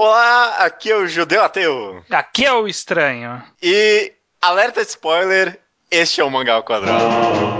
Olá, aqui é o Judeu Ateu. Aqui é o Estranho. E alerta spoiler, este é o Mangá ao Quadrado.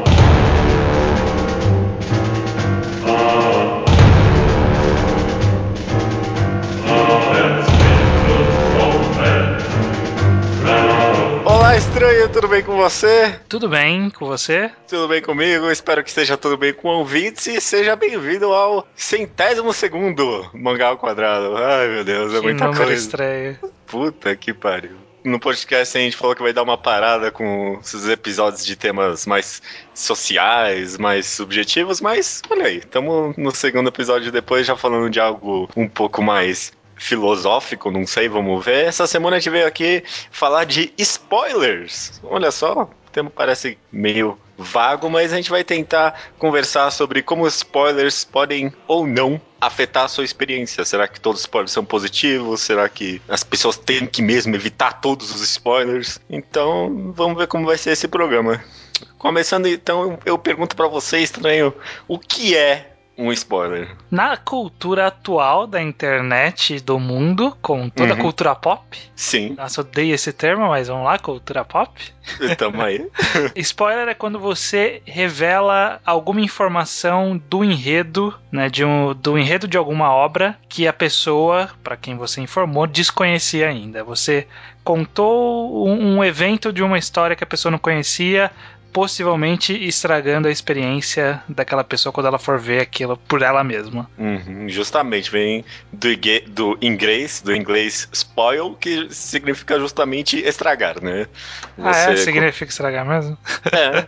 Tudo bem com você? Tudo bem com você? Tudo bem comigo? Espero que esteja tudo bem com ouvintes e seja bem-vindo ao centésimo segundo Mangá ao Quadrado. Ai, meu Deus, é que muita coisa. estranho. Puta que pariu. No podcast a gente falou que vai dar uma parada com esses episódios de temas mais sociais, mais subjetivos, mas olha aí, estamos no segundo episódio depois já falando de algo um pouco mais filosófico, não sei, vamos ver. Essa semana a gente veio aqui falar de spoilers. Olha só, o tema parece meio vago, mas a gente vai tentar conversar sobre como spoilers podem ou não afetar a sua experiência. Será que todos os spoilers são positivos? Será que as pessoas têm que mesmo evitar todos os spoilers? Então, vamos ver como vai ser esse programa. Começando então, eu pergunto pra você, estranho, o que é um spoiler? Na cultura atual da internet do mundo, com toda Uhum. a cultura pop, Sim, nossa, odeio esse termo, mas vamos lá, cultura pop. tamo aí. Spoiler é quando você revela alguma informação do enredo, né, de um, do enredo de alguma obra que a pessoa, para quem você informou, desconhecia ainda. Você contou um, um evento de uma história que a pessoa não conhecia, possivelmente estragando a experiência daquela pessoa quando ela for ver aquilo por ela mesma. Uhum, justamente, vem do, do inglês, do inglês spoil, que significa justamente estragar, né? ah, é? Você- Significa estragar mesmo? É.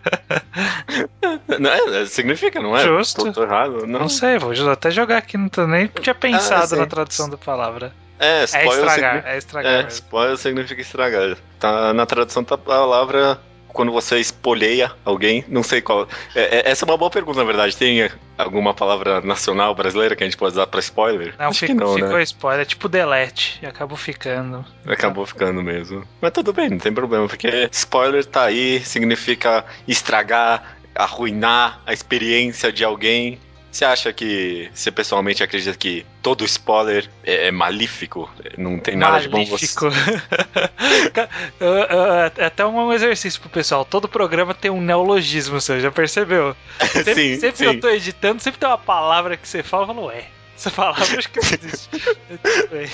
Não é, significa, não é? Justo. Tô, tô errado. Não. Não sei, vou até jogar aqui, não tô nem tinha pensado Ah, na tradução da palavra. É, É spoil estragar, signi- é estragar É, spoil significa estragar. Tá na tradução da palavra quando você espoleia alguém, não sei qual. É, é- essa é uma boa pergunta, na verdade. Tem alguma palavra nacional brasileira que a gente pode usar pra spoiler? Não, Acho fica, que não, ficou né? spoiler, é tipo delete, e acabou ficando. Acabou ficando mesmo. Mas tudo bem, não tem problema, porque spoiler tá aí, significa estragar, arruinar a experiência de alguém. Você acha que, você pessoalmente acredita que todo spoiler é, é malífico? Não tem nada de bom você. Eu- eu- É até um exercício pro pessoal. Todo programa tem um neologismo, você já percebeu? Sempre, sim, sempre que sim. eu tô editando, sempre tem uma palavra que você fala e fala, ué, essa palavra acho que não existe. Tudo bem.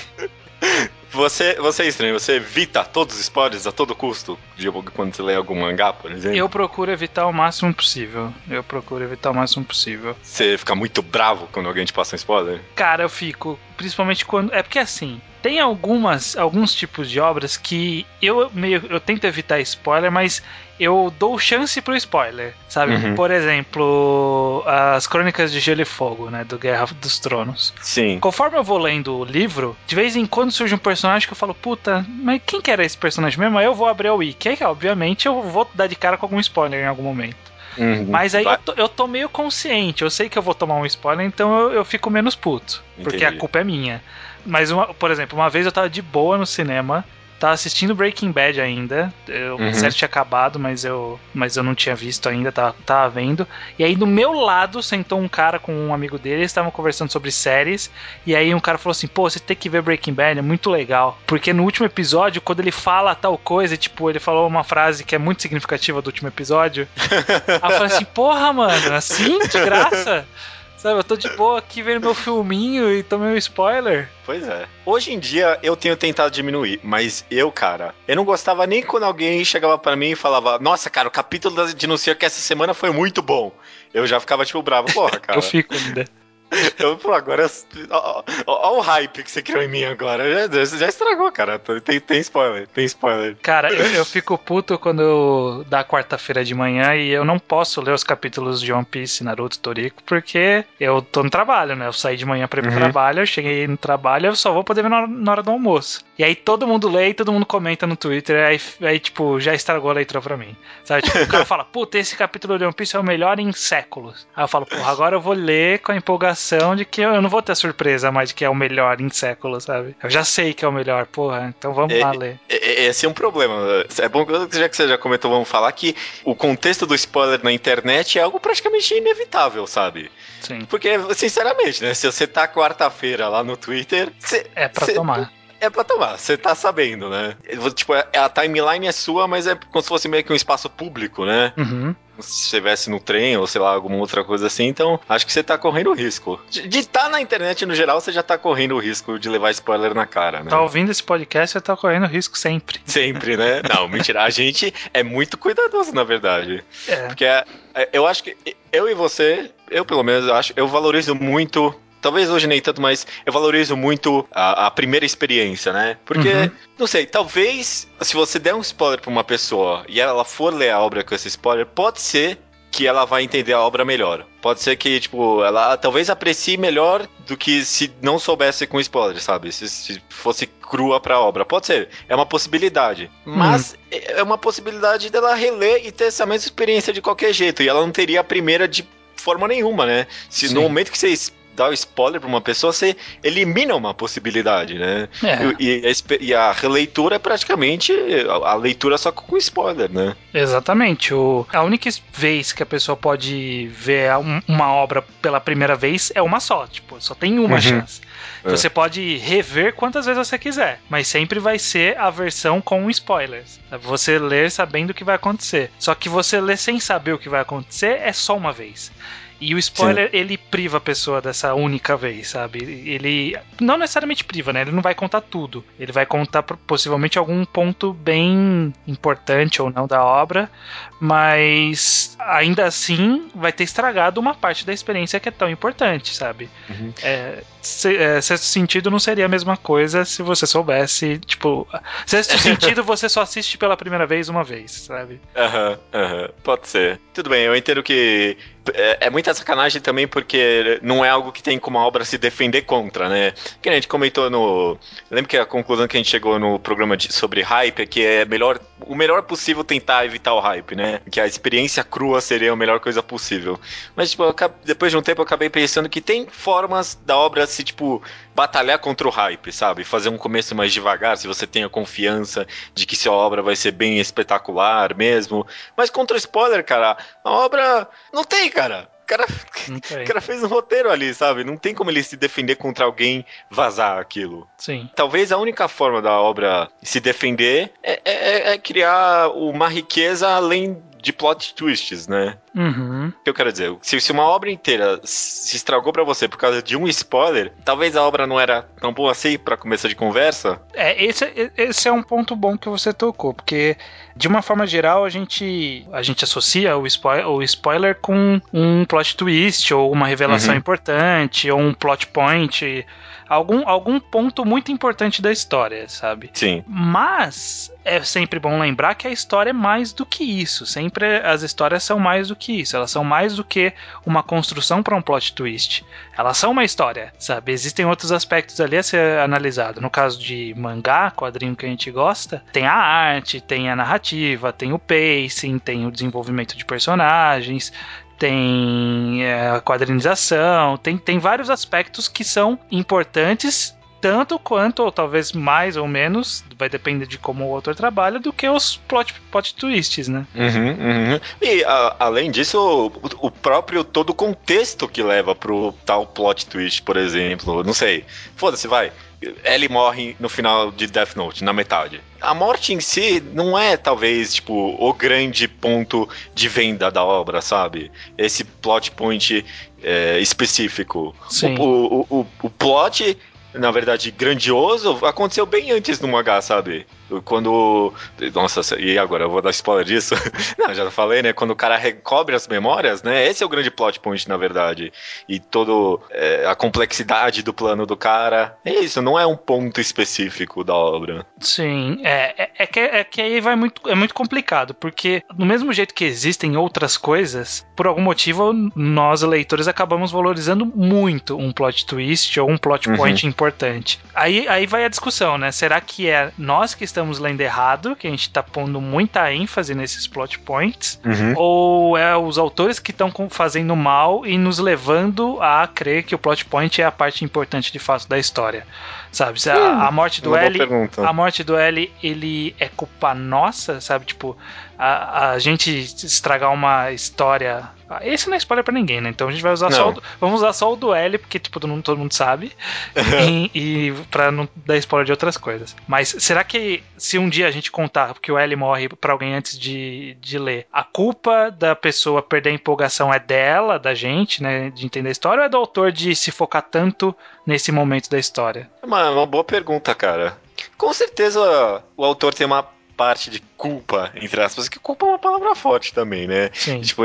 Você, você é estranho, você evita todos os spoilers a todo custo? De, quando você lê algum mangá, por exemplo? Eu procuro evitar o máximo possível. Eu procuro evitar o máximo possível. Você fica muito bravo quando alguém te passa um spoiler? Cara, eu fico, principalmente quando. É porque assim, tem algumas, alguns tipos de obras que eu meio. Eu tento evitar spoiler, mas eu dou chance pro spoiler, sabe? Uhum. Por exemplo, as Crônicas de Gelo e Fogo, né? Do Guerra dos Tronos. Sim. Conforme eu vou lendo o livro, de vez em quando surge um personagem que eu falo, puta, mas quem que era esse personagem mesmo? Aí eu vou abrir a wiki. Aí, obviamente, eu vou dar de cara com algum spoiler em algum momento. Uhum. Mas aí eu tô, eu tô meio consciente, eu sei que eu vou tomar um spoiler, então eu, eu fico menos puto. Porque Entendi. a culpa é minha. Mas, uma- por exemplo, uma vez eu tava de boa no cinema, tava assistindo Breaking Bad ainda. Eu, Uhum. A série tinha acabado, mas eu, mas eu não tinha visto ainda, tava, tava vendo. E aí do meu lado sentou um cara com um amigo dele, eles estavam conversando sobre séries. E aí um cara falou assim: pô, você tem que ver Breaking Bad, é muito legal. Porque no último episódio, quando ele fala tal coisa, e, tipo, ele falou uma frase que é muito significativa do último episódio. Aí eu falei assim, porra, mano, assim, de graça? Sabe, eu tô de boa aqui vendo meu filminho e tomei um spoiler. Pois é. Hoje em dia eu tenho tentado diminuir, mas eu, cara, eu não gostava nem quando alguém chegava pra mim e falava: Nossa, cara, o capítulo de não sei o que essa semana foi muito bom. Eu já ficava tipo bravo, porra, cara. Eu fico ainda. Eu, pô, agora. Ó, ó, ó o hype que você criou em mim agora. Já, já estragou, cara. Tem, tem spoiler, tem spoiler. Cara, eu, eu fico puto quando dá quarta-feira de manhã e eu não posso ler os capítulos de One Piece, Naruto, Toriko, porque eu tô no trabalho, né? Eu saí de manhã pra ir pro Uhum. trabalho, eu cheguei no trabalho, eu só vou poder ver na hora, na hora do almoço. E aí todo mundo lê e todo mundo comenta no Twitter, aí, aí tipo, já estragou a leitura pra mim. Sabe? Tipo, o cara fala, puta, esse capítulo de One Piece é o melhor em séculos. Aí eu falo, porra, agora eu vou ler com a empolgação de que eu não vou ter surpresa mais de que é o melhor em séculos, sabe? Eu já sei que é o melhor, porra, então vamos é, lá ler. É, é, esse é um problema. É bom que já que você já comentou, vamos falar que o contexto do spoiler na internet é algo praticamente inevitável, sabe? Sim. Porque, sinceramente, né? Se você tá quarta-feira lá no Twitter. Cê, é pra cê, tomar. É pra tomar, você tá sabendo, né? Tipo, a timeline é sua, mas é como se fosse meio que um espaço público, né? Uhum se estivesse no trem ou sei lá, alguma outra coisa assim, então acho que você tá correndo risco. De estar tá na internet no geral, você já tá correndo o risco de levar spoiler na cara, né? Tá ouvindo esse podcast, você tá correndo risco sempre. Sempre, né? Não, mentira. A gente é muito cuidadoso, na verdade. É. Porque é, é, eu acho que eu e você, eu pelo menos acho, eu valorizo muito Talvez hoje nem tanto, mas eu valorizo muito a, a primeira experiência, né? Porque, uhum. não sei, talvez se você der um spoiler pra uma pessoa e ela for ler a obra com esse spoiler, pode ser que ela vai entender a obra melhor. Pode ser que, tipo, ela talvez aprecie melhor do que se não soubesse com spoiler, sabe? Se, se fosse crua pra obra. Pode ser. É uma possibilidade. Mas hum. é uma possibilidade dela reler e ter essa mesma experiência de qualquer jeito. E ela não teria a primeira de forma nenhuma, né? Se Sim. no momento que você dar o spoiler pra uma pessoa, você elimina uma possibilidade, né? É. E, e, a releitura é praticamente a, a, leitura só com spoiler, né? Exatamente. O, a única vez que a pessoa pode ver uma obra pela primeira vez é uma só, tipo, só tem uma uhum. chance. É. Você pode rever quantas vezes você quiser, mas sempre vai ser a versão com spoilers. Você ler sabendo o que vai acontecer. Só que você ler sem saber o que vai acontecer é só uma vez. E o spoiler, Sim. ele priva a pessoa dessa única vez, sabe? Ele não necessariamente priva, né? Ele não vai contar tudo. Ele vai contar possivelmente algum ponto bem importante ou não da obra, mas ainda assim vai ter estragado uma parte da experiência que é tão importante, sabe? Uhum. É, se, é, sexto sentido não seria a mesma coisa se você soubesse, tipo, sexto sentido você só assiste pela primeira vez uma vez, sabe? Aham, uhum, aham, uhum. pode ser. Tudo bem, eu entendo que é, é, muita sacanagem também porque não é algo que tem como a obra se defender contra, né? Que a gente comentou no. Lembro que a conclusão que a gente chegou no programa de, sobre hype é que é melhor. O melhor possível tentar evitar o hype, né? Que a experiência crua seria a melhor coisa possível. Mas, tipo, depois de um tempo eu acabei pensando que tem formas da obra se, tipo, batalhar contra o hype, sabe? Fazer um começo mais devagar, se você tem a confiança de que sua obra vai ser bem espetacular mesmo. Mas contra o spoiler, cara, a obra não tem, cara. O cara, o cara fez um roteiro ali, sabe? Não tem como ele se defender contra alguém vazar aquilo. Sim. Talvez a única forma da obra se defender é, é, é criar uma riqueza além de plot twists, né? Uhum. O que eu quero dizer? Se, se uma obra inteira se estragou para você por causa de um spoiler, talvez a obra não era tão boa assim para começo de conversa. É, esse, esse é um ponto bom que você tocou, porque de uma forma geral a gente a gente associa o, spoiler, o spoiler com um plot twist ou uma revelação uhum. importante ou um plot point algum, algum ponto muito importante da história, sabe? Sim. Mas é sempre bom lembrar que a história é mais do que isso. Sempre as histórias são mais do que isso. Elas são mais do que uma construção para um plot twist. Elas são uma história, sabe? Existem outros aspectos ali a ser analisado. No caso de mangá, quadrinho que a gente gosta, tem a arte, tem a narrativa, tem o pacing, tem o desenvolvimento de personagens, tem é, a quadrinização, tem, tem vários aspectos que são importantes tanto quanto, ou talvez mais ou menos, vai depender de como o autor trabalha, do que os plot, plot twists, né? Uhum, uhum. E a, além disso, o, o, próprio todo o contexto que leva pro tal plot twist, por exemplo, não sei. Foda-se, vai. Ellie morre no final de Death Note, na metade. A morte em si não é, talvez, tipo, o grande ponto de venda da obra, sabe? Esse plot point é, específico. Sim. O, o, o, o plot na verdade, grandioso, aconteceu bem antes do mangá, sabe? Quando. Nossa, e agora? Eu vou dar spoiler disso? Não, já falei, né? Quando o cara recobre as memórias, né? Esse é o grande plot point, na verdade. E toda é, a complexidade do plano do cara. É isso, não é um ponto específico da obra. Sim, é, é, é que, é que aí vai muito, é muito complicado, porque do mesmo jeito que existem outras coisas, por algum motivo nós, leitores, acabamos valorizando muito um plot twist ou um plot uhum. point uhum importante. Aí, aí vai a discussão, né? Será que é nós que estamos lendo errado, que a gente tá pondo muita ênfase nesses plot points? Uhum. Ou é os autores que estão fazendo mal e nos levando a crer que o plot point é a parte importante de fato da história? Sabe? A, Hum, a morte do L. A morte do L, ele é culpa nossa, sabe? Tipo, a, a gente estragar uma história. Esse não é spoiler pra ninguém, né? Então a gente vai usar só Não. o do, Vamos usar só o do L, porque, tipo, todo mundo, todo mundo sabe. e, e pra não dar spoiler de outras coisas. Mas será que se um dia a gente contar que o L morre pra alguém antes de, de ler, a culpa da pessoa perder a empolgação é dela, da gente, né? De entender a história, ou é do autor de se focar tanto nesse momento da história? É uma, uma boa pergunta, cara. Com certeza o autor tem uma parte de culpa, entre aspas, que culpa é uma palavra forte também, né? Sim. Tipo,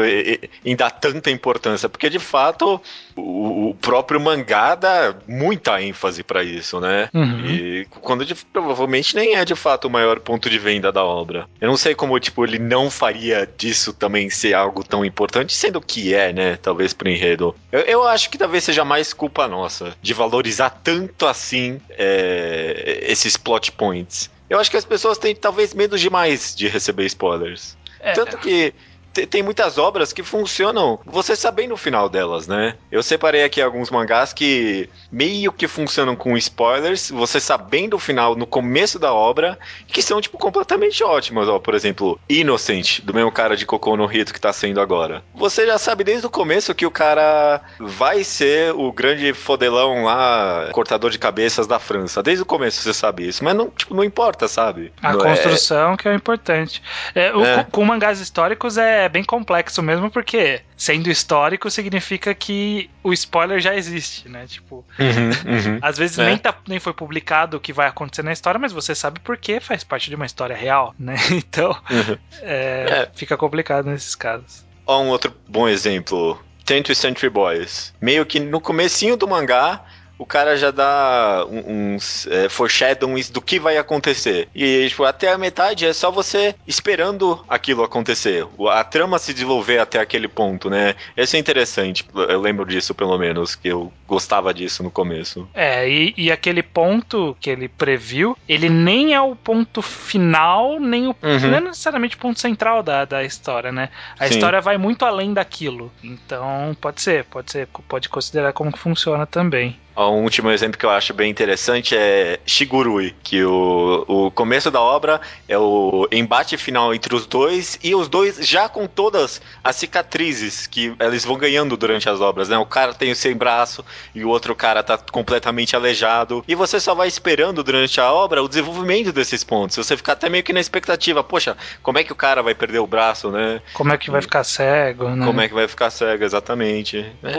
em dar tanta importância, porque de fato o, o próprio mangá dá muita ênfase pra isso, né? Uhum. E quando de- provavelmente nem é de fato o maior ponto de venda da obra. Eu não sei como, tipo, ele não faria disso também ser algo tão importante, sendo que é, né? Talvez pro enredo. Eu, eu acho que talvez seja mais culpa nossa de valorizar tanto assim é, esses plot points. Eu acho que as pessoas têm talvez medo demais de receber spoilers. É, Tanto que tem muitas obras que funcionam você sabendo o final delas, né? Eu separei aqui alguns mangás que meio que funcionam com spoilers, você sabendo o final no começo da obra, que são, tipo, completamente ótimas. Ó, por exemplo, Innocent, do mesmo cara de Cocô no Rito que tá saindo agora. Você já sabe desde o começo que o cara vai ser o grande fodelão lá, cortador de cabeças da França. Desde o começo você sabe isso, mas não, tipo, não importa, sabe? A Não é- construção que é o importante. É, o- É. Com, com mangás históricos é bem complexo mesmo, porque sendo histórico significa que o spoiler já existe, né? Tipo, Uhum, uhum. às vezes É. nem, tá, nem foi publicado o que vai acontecer na história, mas você sabe por que faz parte de uma história real, né? Então, Uhum. é, fica complicado nesses casos. Ó, um outro bom exemplo. 20th Century Boys. Meio que no comecinho do mangá, o cara já dá uns é, foreshadowings do que vai acontecer. E tipo, até a metade é só você esperando aquilo acontecer. A trama se desenvolver até aquele ponto, né? Isso é interessante. Eu lembro disso, pelo menos, que eu gostava disso no começo. É, e, e aquele ponto que ele previu, ele nem é o ponto final, nem o Uhum. não é necessariamente o ponto central da, da história, né? A Sim. história vai muito além daquilo. Então, pode ser, pode ser, pode considerar como que funciona também. Um último exemplo que eu acho bem interessante é Shigurui, que o, o começo da obra é o embate final entre os dois e os dois já com todas as cicatrizes que eles vão ganhando durante as obras, né? O cara tem o sem braço e o outro cara tá completamente aleijado e você só vai esperando durante a obra o desenvolvimento desses pontos. Você fica até meio que na expectativa, poxa, como é que o cara vai perder o braço, né? Como é que vai ficar cego, né? Como é que vai ficar cego, exatamente. É,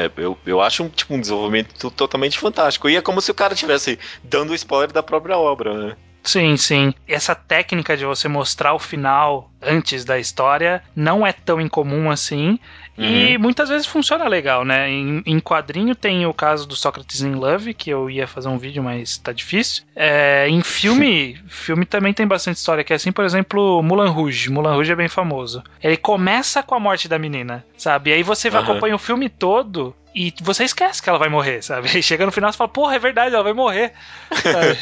é- é- eu, eu acho um, tipo, um desenvolvimento totalmente fantástico. E é como se o cara estivesse dando o spoiler da própria obra, né? Sim, sim. Essa técnica de você mostrar o final antes da história não é tão incomum assim. E muitas vezes funciona legal, né? Em, em quadrinho tem o caso do Sócrates in Love, que eu ia fazer um vídeo, mas tá difícil. É, em filme, filme também tem bastante história, que é assim, por exemplo, Mulan Rouge. Mulan Rouge é bem famoso. Ele começa com a morte da menina, sabe? E aí você vai Aham. acompanha o filme todo e você esquece que ela vai morrer, sabe? Aí chega no final e fala, porra, é verdade, ela vai morrer. Sabe?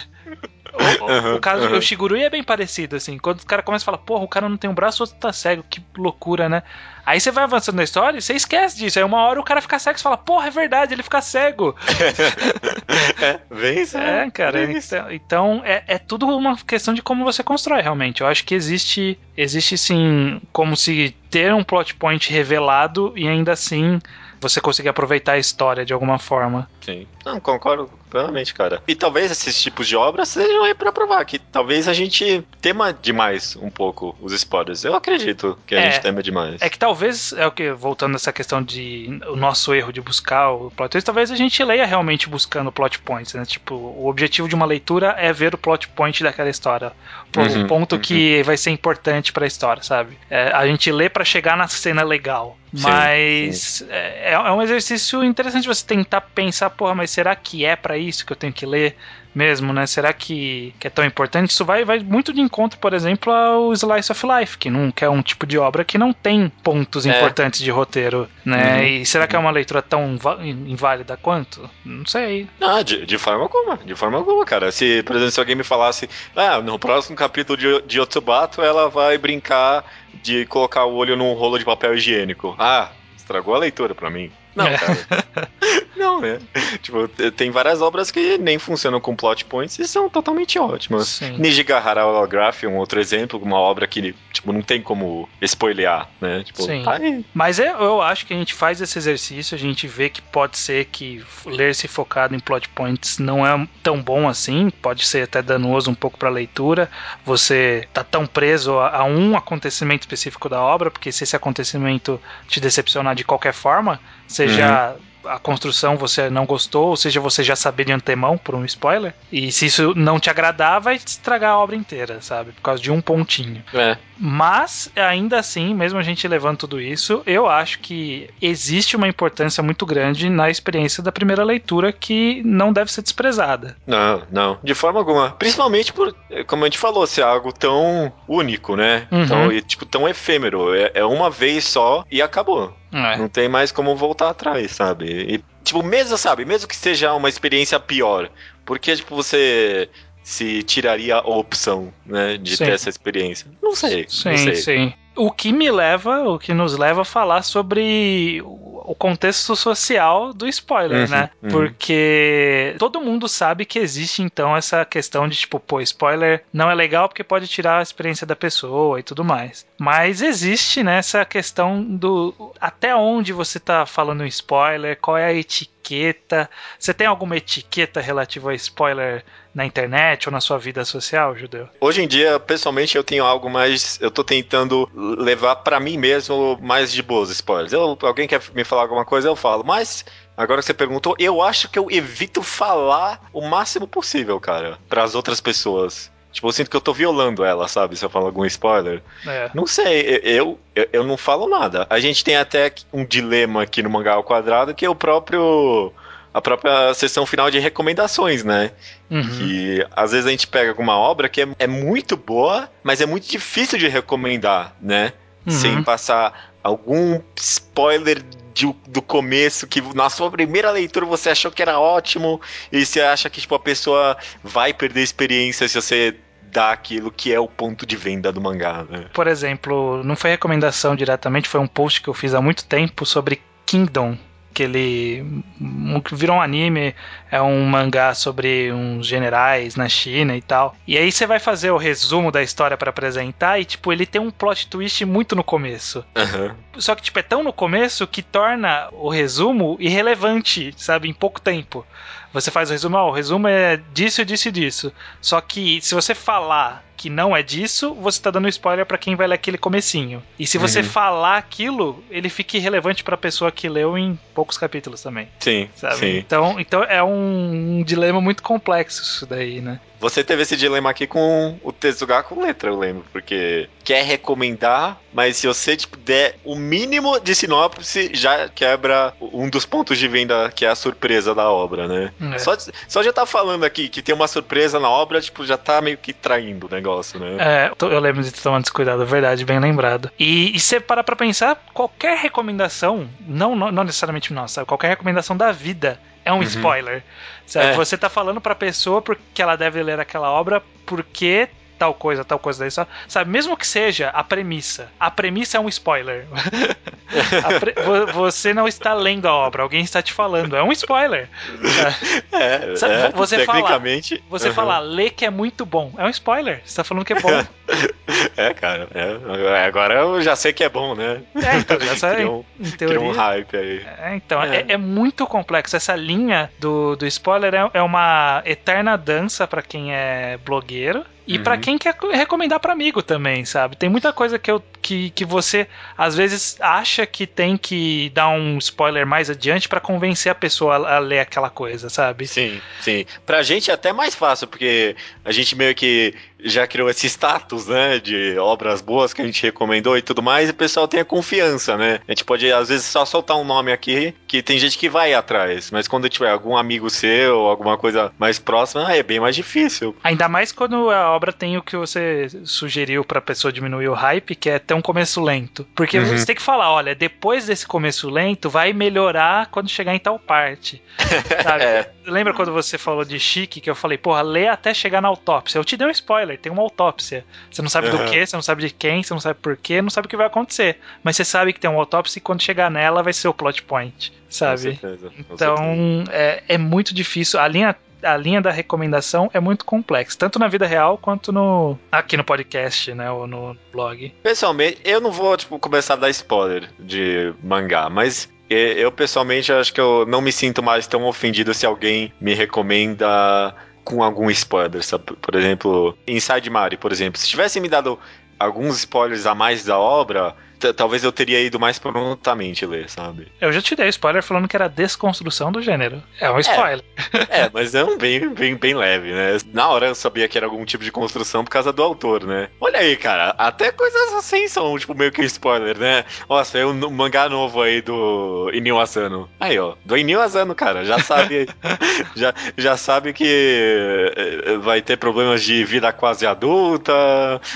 O, o- Aham, o caso aham. o Shigurui é bem parecido, assim. Quando os caras começam a falar, porra, o cara não tem um braço, o outro tá cego, que loucura, né? Aí você vai avançando na história e você esquece disso. Aí uma hora o cara fica cego e fala, porra, é verdade, ele fica cego. é, vem isso. É, cara. Então, então é, é tudo uma questão de como você constrói, realmente. Eu acho que existe, existe sim, como se ter um plot point revelado e ainda assim você conseguir aproveitar a história de alguma forma. Sim. Não, concordo plenamente, cara. E talvez esses tipos de obras sejam aí pra provar que talvez a gente tema demais um pouco os spoilers. Eu acredito que a É. gente tema demais. É que talvez, é o que, voltando nessa questão de o nosso erro de buscar o plot twist, talvez a gente leia realmente buscando plot points, né? Tipo, o objetivo de uma leitura é ver o plot point daquela história. O Uhum, ponto uhum. que vai ser importante pra história, sabe? É, a gente lê pra chegar na cena legal. Sim, Mas é, é um exercício interessante você tentar pensar, porra, mas será que é para isso que eu tenho que ler? mesmo, né? Será que, que é tão importante? Isso vai, vai muito de encontro, por exemplo, ao Slice of Life, que, não, que é um tipo de obra que não tem pontos é. importantes de roteiro, né? Uhum. E será que é uma leitura tão inválida quanto? Não sei. Ah, de, de forma alguma, de forma alguma, cara. Se, por exemplo, se alguém me falasse, ah, no próximo capítulo de, de Otsubato ela vai brincar de colocar o olho num rolo de papel higiênico. Ah, estragou a leitura pra mim. Não, é. cara. Não, né? Tipo, tem várias obras que nem funcionam com plot points e são totalmente ótimas. Sim. Nijigahara Holograph é um outro exemplo, uma obra que, tipo, não tem como spoilear, né? Tipo, Sim. Tá Mas eu, eu acho que a gente faz esse exercício, a gente vê que pode ser que ler-se focado em plot points não é tão bom assim, pode ser até danoso um pouco pra leitura. Você tá tão preso a, a um acontecimento específico da obra, porque se esse acontecimento te decepcionar de qualquer forma, seja uhum a construção você não gostou, ou seja, você já sabia de antemão por um spoiler. E se isso não te agradar, vai estragar a obra inteira, sabe? Por causa de um pontinho. É. Mas, ainda assim, mesmo a gente levando tudo isso, eu acho que existe uma importância muito grande na experiência da primeira leitura que não deve ser desprezada. Não, não, de forma alguma. Principalmente por, como a gente falou, ser algo tão único, né? Uhum. Tão, e, tipo, tão efêmero. É, é uma vez só e acabou. É. Não tem mais como voltar atrás, sabe? E, tipo, mesmo, sabe? Mesmo que seja uma experiência pior, porque, tipo, você se tiraria a opção, né, de sim. ter essa experiência? Não sei. Sim, não sei. sim. O que me leva, o que nos leva a falar sobre o contexto social do spoiler, uhum, né? Uhum. Porque todo mundo sabe que existe então essa questão de tipo, pô, spoiler não é legal porque pode tirar a experiência da pessoa e tudo mais. Mas existe né, essa questão do até onde você tá falando um spoiler, qual é a etiqueta. Você tem alguma etiqueta relativa a spoiler na internet ou na sua vida social, Judeu? Hoje em dia, pessoalmente, eu tenho algo mais. Eu tô tentando levar para mim mesmo mais de boas spoilers. Eu, alguém quer me falar alguma coisa, eu falo. Mas Agora que você perguntou, eu acho que eu evito falar o máximo possível, cara, para as outras pessoas. Tipo, eu sinto que eu tô violando ela, sabe? Se eu falo algum spoiler. É. Não sei, eu, eu, eu não falo nada. A gente tem até um dilema aqui no Mangá ao Quadrado, que é o próprio a própria sessão final de recomendações, né? Uhum. Que às vezes a gente pega alguma obra que é, é muito boa, mas é muito difícil de recomendar, né? Uhum. Sem passar algum spoiler de, do começo, que na sua primeira leitura você achou que era ótimo, e você acha que tipo, a pessoa vai perder experiência se você dá aquilo que é o ponto de venda do mangá, né? Por exemplo, não foi recomendação diretamente, foi um post que eu fiz há muito tempo sobre Kingdom, que ele virou um anime, é um mangá sobre uns generais na China e tal. E aí você vai fazer o resumo da história para apresentar e, tipo, ele tem um plot twist muito no começo. Uhum. Só que, tipo, é tão no começo que torna o resumo irrelevante, sabe, em pouco tempo. Você faz o resumo, ó, o resumo é disso, disso e disso. Só que se você falar que não é disso, você tá dando spoiler para quem vai ler aquele comecinho. E se você uhum. falar aquilo, ele fica irrelevante para a pessoa que leu em poucos capítulos também. Sim, sabe? Sim. Então, então é um, um dilema muito complexo isso daí, né? Você teve esse dilema aqui com o Tezuka com letra, eu lembro, porque quer recomendar, mas se você tipo, der o mínimo de sinopse, já quebra um dos pontos de venda que é a surpresa da obra, né? É. Só, só já tá falando aqui que tem uma surpresa na obra, tipo, já tá meio que traindo o negócio, né? É, eu lembro de tomar descuidado, é verdade, bem lembrado. E, e você para pra pensar, qualquer recomendação, não, não necessariamente nossa, qualquer recomendação da vida é um uhum. spoiler. Sabe? É. Você tá falando pra pessoa porque ela deve ler aquela obra porque tal coisa, tal coisa daí só. Sabe, mesmo que seja a premissa. A premissa é um spoiler. pre... Você não está lendo a obra, alguém está te falando. É um spoiler. É, Sabe, é, você tecnicamente. Fala, você uhum. falar, lê que é muito bom. É um spoiler. Você está falando que é bom. É, cara. É. Agora eu já sei que é bom, né? É, então, já sei. um, em teoria. um hype aí. É, então, é. é. é. muito complexo. Essa linha do, do spoiler é, é uma eterna dança para quem é blogueiro. E uhum. para quem quer recomendar para amigo também, sabe? Tem muita coisa que, eu, que, que você às vezes acha que tem que dar um spoiler mais adiante para convencer a pessoa a, a, ler aquela coisa, sabe? Sim, sim. Pra gente é até mais fácil, porque a gente meio que já criou esse status, né, de obras boas que a gente recomendou e tudo mais, e o pessoal tem a confiança, né? A gente pode, às vezes, só soltar um nome aqui, que tem gente que vai atrás, mas quando tiver algum amigo seu, alguma coisa mais próxima, é bem mais difícil. Ainda mais quando a obra tem o que você sugeriu pra pessoa diminuir o hype, que é ter um começo lento. Porque uhum. você tem que falar, olha, depois desse começo lento, vai melhorar quando chegar em tal parte. Sabe? é. Lembra quando você falou de chique, que eu falei, porra, lê até chegar na autópsia. Eu te dei um spoiler, tem uma autópsia. Você não sabe uhum. do que, você não sabe de quem, você não sabe por quê, não sabe o que vai acontecer. Mas você sabe que tem uma autópsia e quando chegar nela vai ser o plot point, sabe? Com certeza, com então certeza. É, é muito difícil. A linha a linha da recomendação é muito complexa, tanto na vida real quanto no aqui no podcast, né, ou no blog. Pessoalmente, eu não vou tipo começar a dar spoiler de mangá, mas eu pessoalmente acho que eu não me sinto mais tão ofendido se alguém me recomenda com algum spoiler, sabe? Por exemplo, Inside Mario, por exemplo, se tivesse me dado alguns spoilers a mais da obra, talvez eu teria ido mais prontamente ler, sabe? Eu já te dei spoiler falando que era desconstrução do gênero. É um spoiler. É, é mas é um bem, bem, bem leve, né? Na hora eu sabia que era algum tipo de construção por causa do autor, né? Olha aí, cara, até coisas assim são, tipo, meio que spoiler, né? Nossa, é um mangá novo aí do Inio Asano. Aí, ó, do Inio Asano, cara, já sabe, já, já sabe que eh, vai ter problemas de vida quase adulta,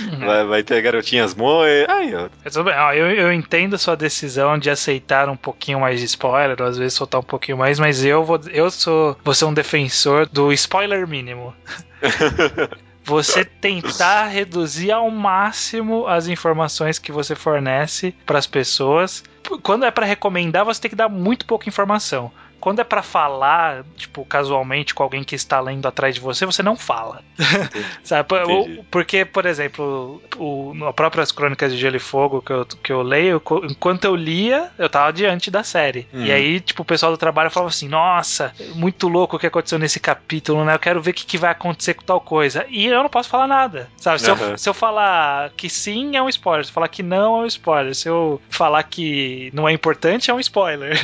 uhum. vai, vai ter garotinhas moe. Aí, ó. Tudo bem, ó, eu, eu entendo sua decisão de aceitar um pouquinho mais de spoiler, ou às vezes soltar um pouquinho mais, mas eu vou, eu sou, vou ser um defensor do spoiler mínimo. você tentar reduzir ao máximo as informações que você fornece para as pessoas. Quando é para recomendar, você tem que dar muito pouca informação. Quando é para falar, tipo, casualmente com alguém que está lendo atrás de você, você não fala. Sabe? Porque, por exemplo, o, as próprias crônicas de Gelo e Fogo que eu, que eu leio, enquanto eu lia, eu tava diante da série. E aí, tipo, o pessoal do trabalho falava assim: Nossa, muito louco o que aconteceu nesse capítulo, né? Eu quero ver o que, que vai acontecer com tal coisa. E eu não posso falar nada. Sabe? Se, uhum. eu, se eu falar que sim, é um spoiler. Se eu falar que não, é um spoiler. Se eu falar que não é importante, é um spoiler.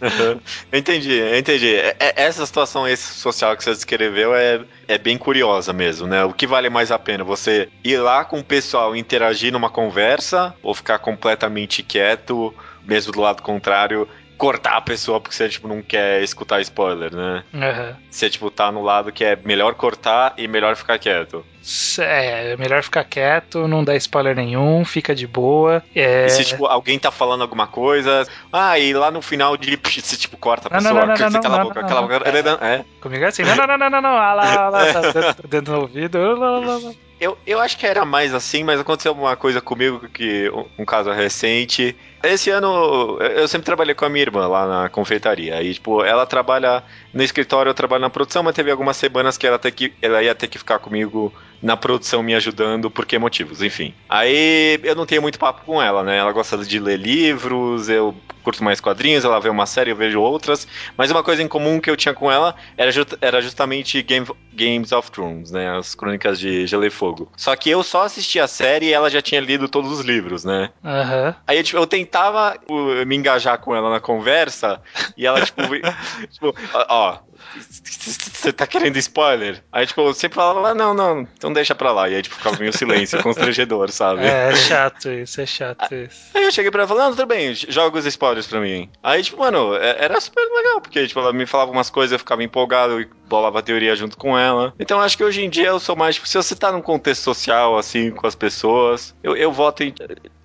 Uhum. Entendi entendi, entendi. É, é, essa situação esse social que você descreveu é, é bem curiosa mesmo, né? O que vale mais a pena? Você ir lá com o pessoal interagir numa conversa ou ficar completamente quieto, mesmo do lado contrário, cortar a pessoa porque você, tipo, não quer escutar spoiler, né? Uhum. Você, tipo, tá no lado que é melhor cortar e melhor ficar quieto. É, melhor ficar quieto, não dá spoiler nenhum, fica de boa. É... E se, tipo, alguém tá falando alguma coisa, ah, e lá no final de você, tipo, corta a pessoa, não, não, não, não, cala a boca, cala a boca. É. Comigo é assim, não, não, não, não, não, não, ah lá, ah lá, tá dentro, dentro do ouvido, lá, lá, lá. Eu, eu acho que era mais assim, mas aconteceu uma coisa comigo que um, um caso recente. Esse ano eu sempre trabalhei com a minha irmã lá na confeitaria. E, tipo, ela trabalha no escritório, eu trabalho na produção, mas teve algumas semanas que ela, ter que, ela ia ter que ficar comigo na produção me ajudando, por que motivos, enfim. Aí eu não tenho muito papo com ela, né? Ela gosta de ler livros, eu curto mais quadrinhos, ela vê uma série, eu vejo outras. Mas uma coisa em comum que eu tinha com ela era, era justamente Game, Games of Thrones, né? As crônicas de Gelo e Fogo. Só que eu só assistia a série e ela já tinha lido todos os livros, né? Uhum. Aí tipo, eu tentava uh, me engajar com ela na conversa e ela, tipo, tipo ó, você tá querendo spoiler? Aí, tipo, eu sempre falava, não, não, então deixa pra lá. E aí, tipo, ficava meio silêncio, constrangedor, sabe? É, é chato isso, é chato isso. Aí eu cheguei pra ela e falei, não, tudo bem, joga os spoilers pra mim. Aí, tipo, mano, é, era super legal, porque, tipo, ela me falava umas coisas, eu ficava empolgado e bolava teoria junto com ela. Então, acho que hoje em dia eu sou mais, tipo, se você tá num contexto social, assim, com as pessoas, eu, eu voto em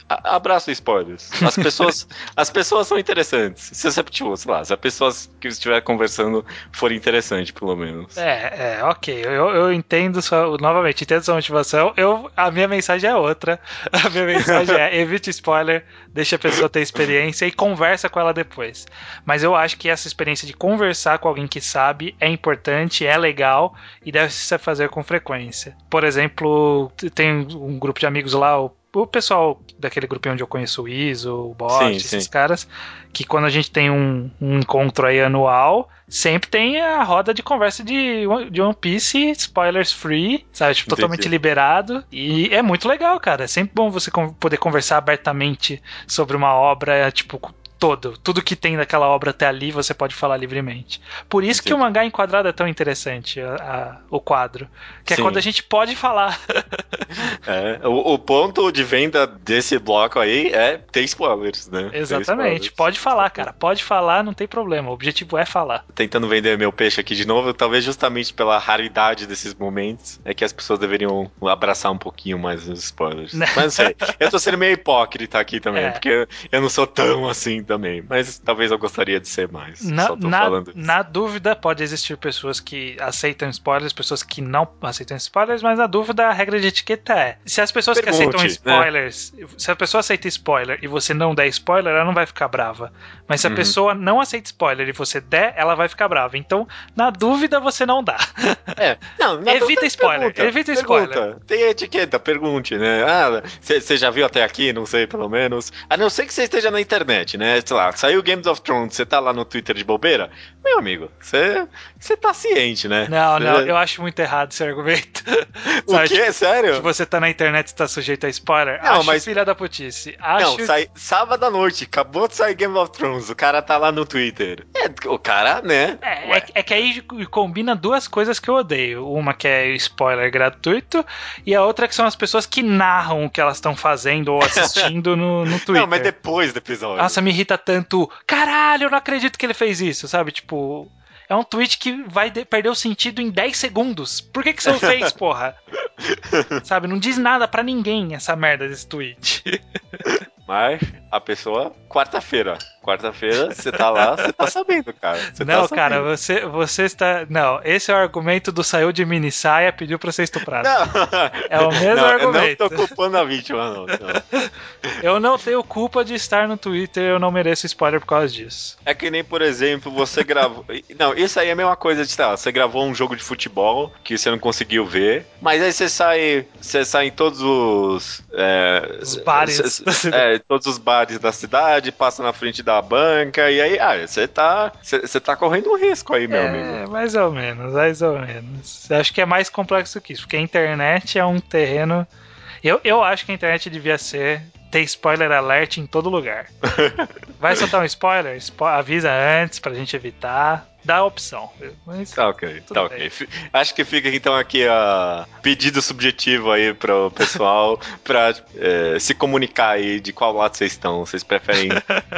abraço spoilers. As pessoas, as pessoas são interessantes. Se você, tipo, sei lá, se as pessoas que estiver conversando forem interessantes, pelo menos. É, é, ok. Eu, eu entendo sua, novamente, entendo sua motivação. Eu, a minha mensagem é outra. A minha mensagem é evite spoiler, deixa a pessoa ter experiência e conversa com ela depois. Mas eu acho que essa experiência de conversar com alguém que sabe é importante, é legal e deve se fazer com frequência. Por exemplo, tem um grupo de amigos lá, o o pessoal daquele grupinho onde eu conheço o Iso, o Bot, Sim, esses sim. caras, que quando a gente tem um, um encontro aí anual, sempre tem a roda de conversa de, One- de One Piece, spoilers free, sabe? Tipo, Entendi. totalmente liberado. E é muito legal, cara. É sempre bom você poder conversar abertamente sobre uma obra, tipo, todo. Tudo que tem daquela obra até ali, você pode falar livremente. Por isso que Entendi. o mangá enquadrado é tão interessante, a- a- o quadro. Que é Sim. quando a gente pode falar. É, o, o ponto de venda desse bloco aí é ter spoilers, né? Exatamente. spoilers. Pode falar, cara. Pode falar, não tem problema. O objetivo é falar. Tentando vender meu peixe aqui de novo, talvez justamente pela raridade desses momentos, é que as pessoas deveriam abraçar um pouquinho mais os spoilers. Mas não sei. Eu tô sendo meio hipócrita aqui também, É. porque eu não sou tão assim também. Mas talvez eu gostaria de ser mais. Na, Só tô na, na dúvida, pode existir pessoas que aceitam spoilers, pessoas que não aceitam spoilers, mas na dúvida, a regra de etiqueta é: se as pessoas que Pergunte, aceitam né? spoilers, se a pessoa aceita spoiler e você não der spoiler, ela não vai ficar brava. Mas se a Uhum. pessoa não aceita spoiler e você der, ela vai ficar brava. Então, na dúvida, você não dá. É. Não, na Evita spoiler, pergunta, evita pergunta. spoiler. Tem etiqueta, pergunte, né? Ah, você já viu até aqui? Não sei, pelo menos. A não ser que você esteja na internet, né? Sei lá, saiu Games of Thrones, você tá lá no Twitter de bobeira? Meu amigo, você tá ciente, né? Não, Cê- não, eu acho muito errado esse argumento. O Sabe, quê? Sério? Que você tá na internet e tá sujeito a spoiler. Não, acho mas- filha da putice. Acho Não, sai, sábado à noite, acabou de sair Game of Thrones, o cara tá lá no Twitter. É, o cara, né? É, é, é que aí combina duas coisas que eu odeio. Uma que é spoiler gratuito e a outra que são as pessoas que narram o que elas estão fazendo ou assistindo no, no Twitter. Não, mas depois do episódio. Nossa, me irrita tanto. Caralho, eu não acredito que ele fez isso, sabe? Tipo, é um tweet que vai de- perder o sentido em 10 segundos. Por que, que você não fez, porra? sabe, não diz nada pra ninguém essa merda desse tweet. Mas a pessoa, quarta-feira. Quarta-feira, você tá lá, você tá sabendo, cara. Você não, tá cara, você, você está. Não, esse é o argumento do saiu de mini saia, pediu pra ser estuprado. Não. É o mesmo não, argumento. Eu não tô culpando a vítima, não. não. Eu não tenho culpa de estar no Twitter, eu não mereço spoiler por causa disso. É que nem, por exemplo, você gravou. Não, isso aí é a mesma coisa de, lá, você gravou um jogo de futebol que você não conseguiu ver, mas aí você sai. Você sai em todos os. É, Os bares. É, todos os bares da cidade, passa na frente da banca, e aí, ah, você tá. Você tá correndo um risco aí, meu amigo. É, mais ou menos, mais ou menos. Acho que é mais complexo que isso, porque a internet é um terreno. Eu, eu acho que a internet devia ser ter spoiler alert em todo lugar. Vai soltar um spoiler? Spo- avisa antes pra gente evitar. Dá a opção. Mas Tá ok, tá ok. Acho que fica então aqui a pedido subjetivo aí pro pessoal pra é, se comunicar aí de qual lado vocês estão. Vocês preferem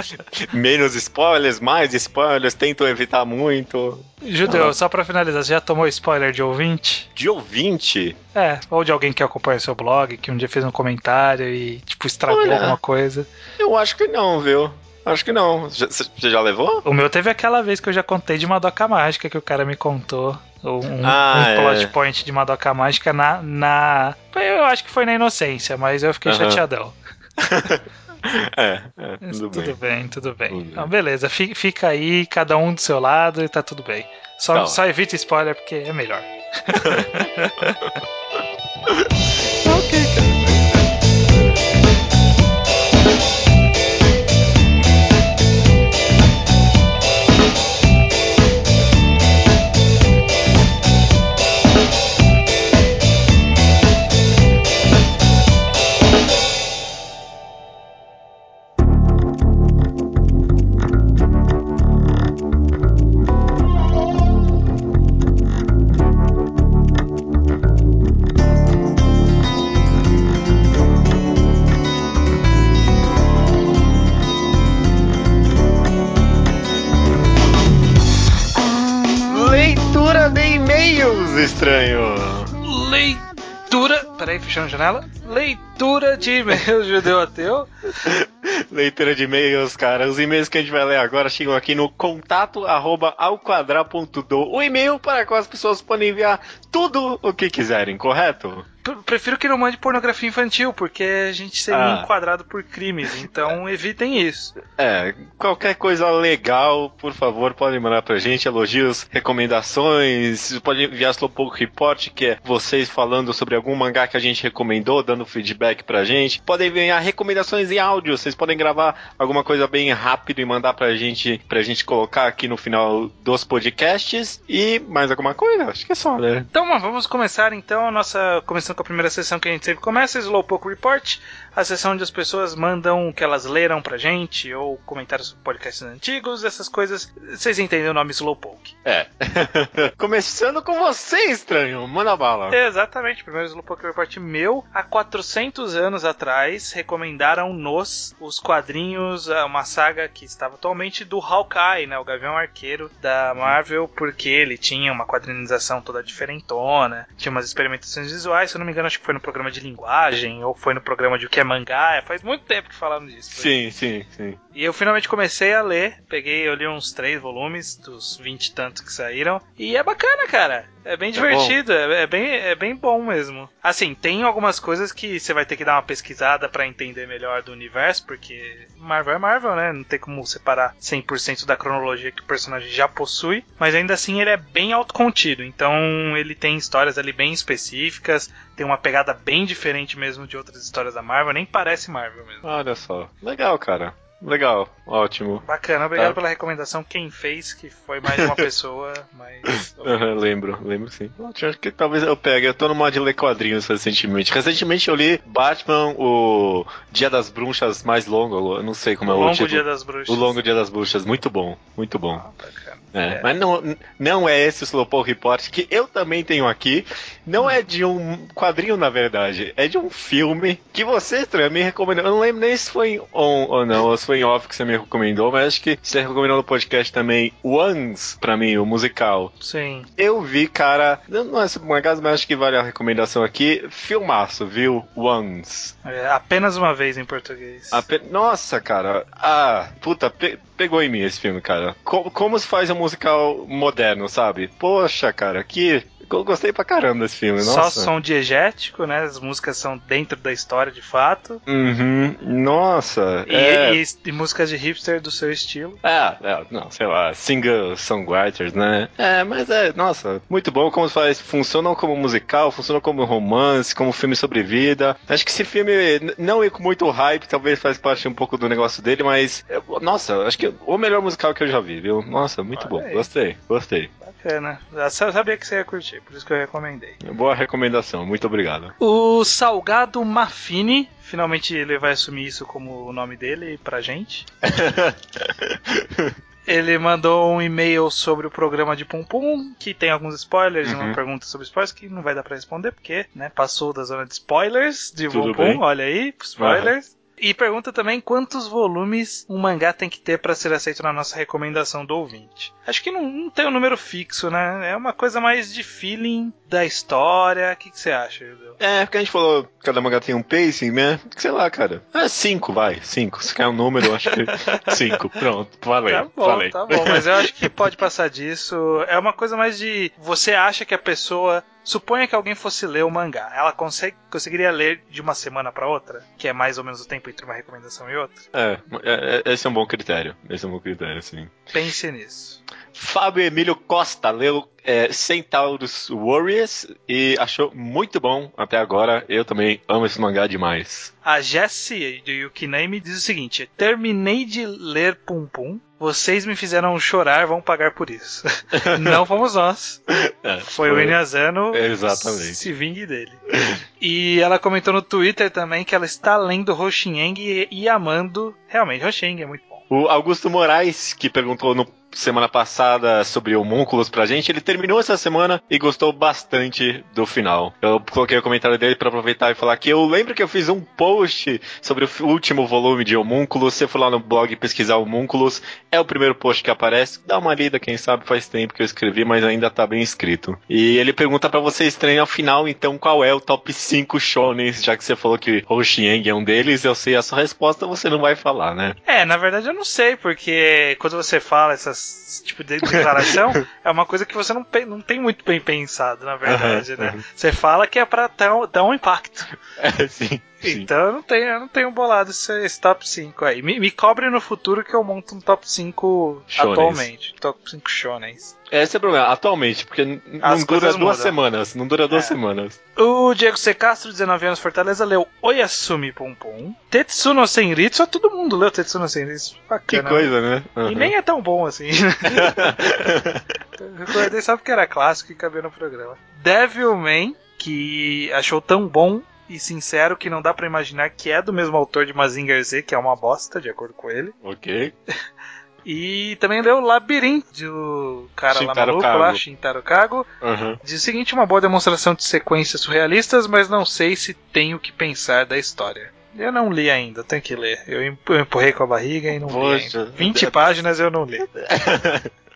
menos spoilers, mais spoilers, tentam evitar muito? Judeu, Ah. só pra finalizar, você já tomou spoiler de ouvinte? De ouvinte? É, ou de alguém que acompanha seu blog, que um dia fez um comentário e, tipo, estragou Olha. alguma coisa. Eu acho que não, viu? Acho que não. Você já levou? O meu teve aquela vez que eu já contei de Madoka Mágica que o cara me contou. Um, Ah, um plot é. point de Madoka Mágica na, na. Eu acho que foi na inocência, mas eu fiquei Aham. chateadão. É, é Mas tudo, tudo bem. bem, tudo bem. Tudo bem. Então, beleza, fi- fica aí, cada um do seu lado e tá tudo bem. Só, Tá só evita spoiler porque é melhor. Ok, cara. Fechando janela. Leitura de e-mail judeu ateu. Leitura de e-mails, cara. Os e-mails que a gente vai ler agora chegam aqui no contato arroba ao quadrado.do. O e-mail para qual as pessoas podem enviar tudo o que quiserem, correto? Prefiro que não mande pornografia infantil, porque a gente seria ah. enquadrado por crimes, então evitem isso. É, qualquer coisa legal, por favor, podem mandar pra gente, elogios, recomendações, pode enviar Slowpoke Report, que é vocês falando sobre algum mangá que a gente recomendou, dando feedback pra gente. Podem enviar recomendações em áudio, vocês podem gravar alguma coisa bem rápido e mandar pra gente, pra gente colocar aqui no final dos podcasts. E mais alguma coisa? Acho que é só, né? Então, vamos começar então a nossa. Começando com a primeira sessão que a gente sempre começa, Slowpoke Report, a sessão onde as pessoas mandam o que elas leram pra gente, ou comentários sobre podcasts antigos, essas coisas. Vocês entendem o nome Slowpoke. É. Começando com você, estranho. Manda bala. Exatamente. Primeiro Slowpoke Report meu, há 400 anos atrás, recomendaram nos os quadrinhos, uma saga que estava atualmente do Hawkeye, né? O Gavião Arqueiro da Marvel, porque ele tinha uma quadrinização toda diferentona, tinha umas experimentações visuais, se eu não me engano, acho que foi no programa de linguagem, ou foi no programa de o que é mangá. É, faz muito tempo que falaram disso. Sim, sim, sim. E eu finalmente comecei a ler. Peguei, eu li uns três volumes dos 20 e tantos que saíram. E é bacana, cara. É bem é divertido, é, é, bem, é bem bom mesmo. Assim, tem algumas coisas que você vai ter que dar uma pesquisada para entender melhor do universo, porque Marvel é Marvel, né? Não tem como separar 100% da cronologia que o personagem já possui, mas ainda assim ele é bem autocontido. Então ele tem histórias ali bem específicas, tem uma pegada bem diferente mesmo de outras histórias da Marvel, nem parece Marvel mesmo. Olha só, legal, cara. Legal, ótimo. Bacana, obrigado tá. pela recomendação. Quem fez, que foi mais uma pessoa, mas. Uhum, lembro, lembro sim. Acho que talvez eu pegue. Eu tô no modo de ler quadrinhos recentemente. Recentemente eu li Batman, o Dia das Bruxas mais longo. Eu não sei como o é o longo título. Dia das Bruxas. O Longo Dia das Bruxas. Muito bom, muito bom. Ah, bacana. É, é. Mas não, não é esse o Slowpoke Report que eu também tenho aqui. Não é de um quadrinho, na verdade. É de um filme que você, estranho, me recomendou. Eu não lembro nem se foi on ou não, ou se foi em off que você me recomendou, mas acho que você recomendou no podcast também Once, pra mim, o musical. Sim. Eu vi, cara, não é uma casa, mas acho que vale a recomendação aqui. Filmaço, viu? Once. É, apenas uma vez em português. Ape... Nossa, cara. Ah, puta, pe pegou em mim esse filme, cara. Como, como se faz um musical moderno, sabe? Poxa, cara, que eu gostei pra caramba desse filme, nossa. Só som diegético, né? As músicas são dentro da história de fato. Uhum. Nossa. E, é... e, e músicas de hipster do seu estilo. É, é, não, sei lá, single songwriters, né? É, mas é, nossa, muito bom como faz. Funcionam como musical, funcionam como romance, como filme sobre vida. Acho que esse filme não é com muito hype, talvez faz parte um pouco do negócio dele, mas, nossa, acho que o melhor musical que eu já vi, viu? Nossa, muito Olha bom. Aí. Gostei, gostei. Bacana. Já sabia que você ia curtir, por isso que eu recomendei. Boa recomendação, muito obrigado. O Salgado Mafini Finalmente ele vai assumir isso como o nome dele pra gente. ele mandou um e-mail sobre o programa de Pum Pum, que tem alguns spoilers, uhum. uma pergunta sobre spoilers que não vai dar para responder, porque, né, passou da zona de spoilers de Tudo Pum Pum, olha aí, spoilers. Uhum. E pergunta também quantos volumes um mangá tem que ter para ser aceito na nossa recomendação do ouvinte. Acho que não, não, tem um número fixo, né? É uma coisa mais de feeling da história. O que, que você acha, Judeu? É, porque a gente falou cada mangá tem um pacing, né? Sei lá, cara. É cinco, vai. Cinco. Se quer um número, eu acho que cinco. Pronto, falei. Tá bom, falei. tá bom. Mas eu acho que pode passar disso. É uma coisa mais de. Você acha que a pessoa Suponha que alguém fosse ler o mangá. Ela consegue, conseguiria ler de uma semana para outra? Que é mais ou menos o tempo entre uma recomendação e outra? É, é, é, esse é um bom critério. Esse é um bom critério, sim. Pense nisso. Fábio Emílio Costa leu é, Centauros Warriors e achou muito bom até agora. Eu também amo esse mangá demais. A Jessie do Yukiname diz o seguinte: Terminei de ler Pum Pum. Vocês me fizeram chorar, vão pagar por isso. Não fomos nós. É, foi, foi, o Inazano. Exatamente. Se vingue dele. e ela comentou no Twitter também que ela está lendo Hoshieng e, e amando. Realmente, Hoshieng é muito bom. O Augusto Moraes, que perguntou no semana passada sobre homúnculos pra gente, ele terminou essa semana e gostou bastante do final. Eu coloquei o comentário dele para aproveitar e falar que eu lembro que eu fiz um post sobre o último volume de homúnculos. Se você for lá no blog pesquisar homúnculos, é o primeiro post que aparece. Dá uma lida, quem sabe faz tempo que eu escrevi, mas ainda tá bem escrito. E ele pergunta para você estranho ao final, então, qual é o top 5 shonens, já que você falou que Hoshieng é um deles, eu sei a sua resposta, você não vai falar, né? É, na verdade eu não sei, porque quando você fala essas tipo de declaração, é uma coisa que você não, não tem muito bem pensado, na verdade, Uhum, né? uhum. Você fala que é pra dar um, dar um impacto. É, sim. Sim. Então eu não tenho, eu não tenho bolado esse, esse top 5 aí. Me, me cobre no futuro que eu monto um top 5 Shonens. atualmente. Top 5 shonens. Esse é o problema, atualmente, porque As não dura duas mudam. semanas. Não dura duas É. semanas. O Diego C. Castro, 19 anos, Fortaleza, leu Oyasumi Pum Pum. Tetsuno Senritsu, todo mundo leu Tetsuno Senritsu. Que Bacana. coisa, né? E Uhum. nem é tão bom assim. Eu recordei só porque era clássico e cabia no programa. Devilman, que achou tão bom e sincero que não dá pra imaginar que é do mesmo autor de Mazinger Z, que é uma bosta, de acordo com ele. ok. E também leu Labirinto, do cara lá Shintaro maluco Kago. lá, Shintaro Kago. Uhum. Diz o seguinte, uma boa demonstração de sequências surrealistas, mas não sei se tenho o que pensar da história. Eu não li ainda, tenho que ler. Eu em- eu empurrei com a barriga e não li Poxa. ainda. 20 páginas eu não li.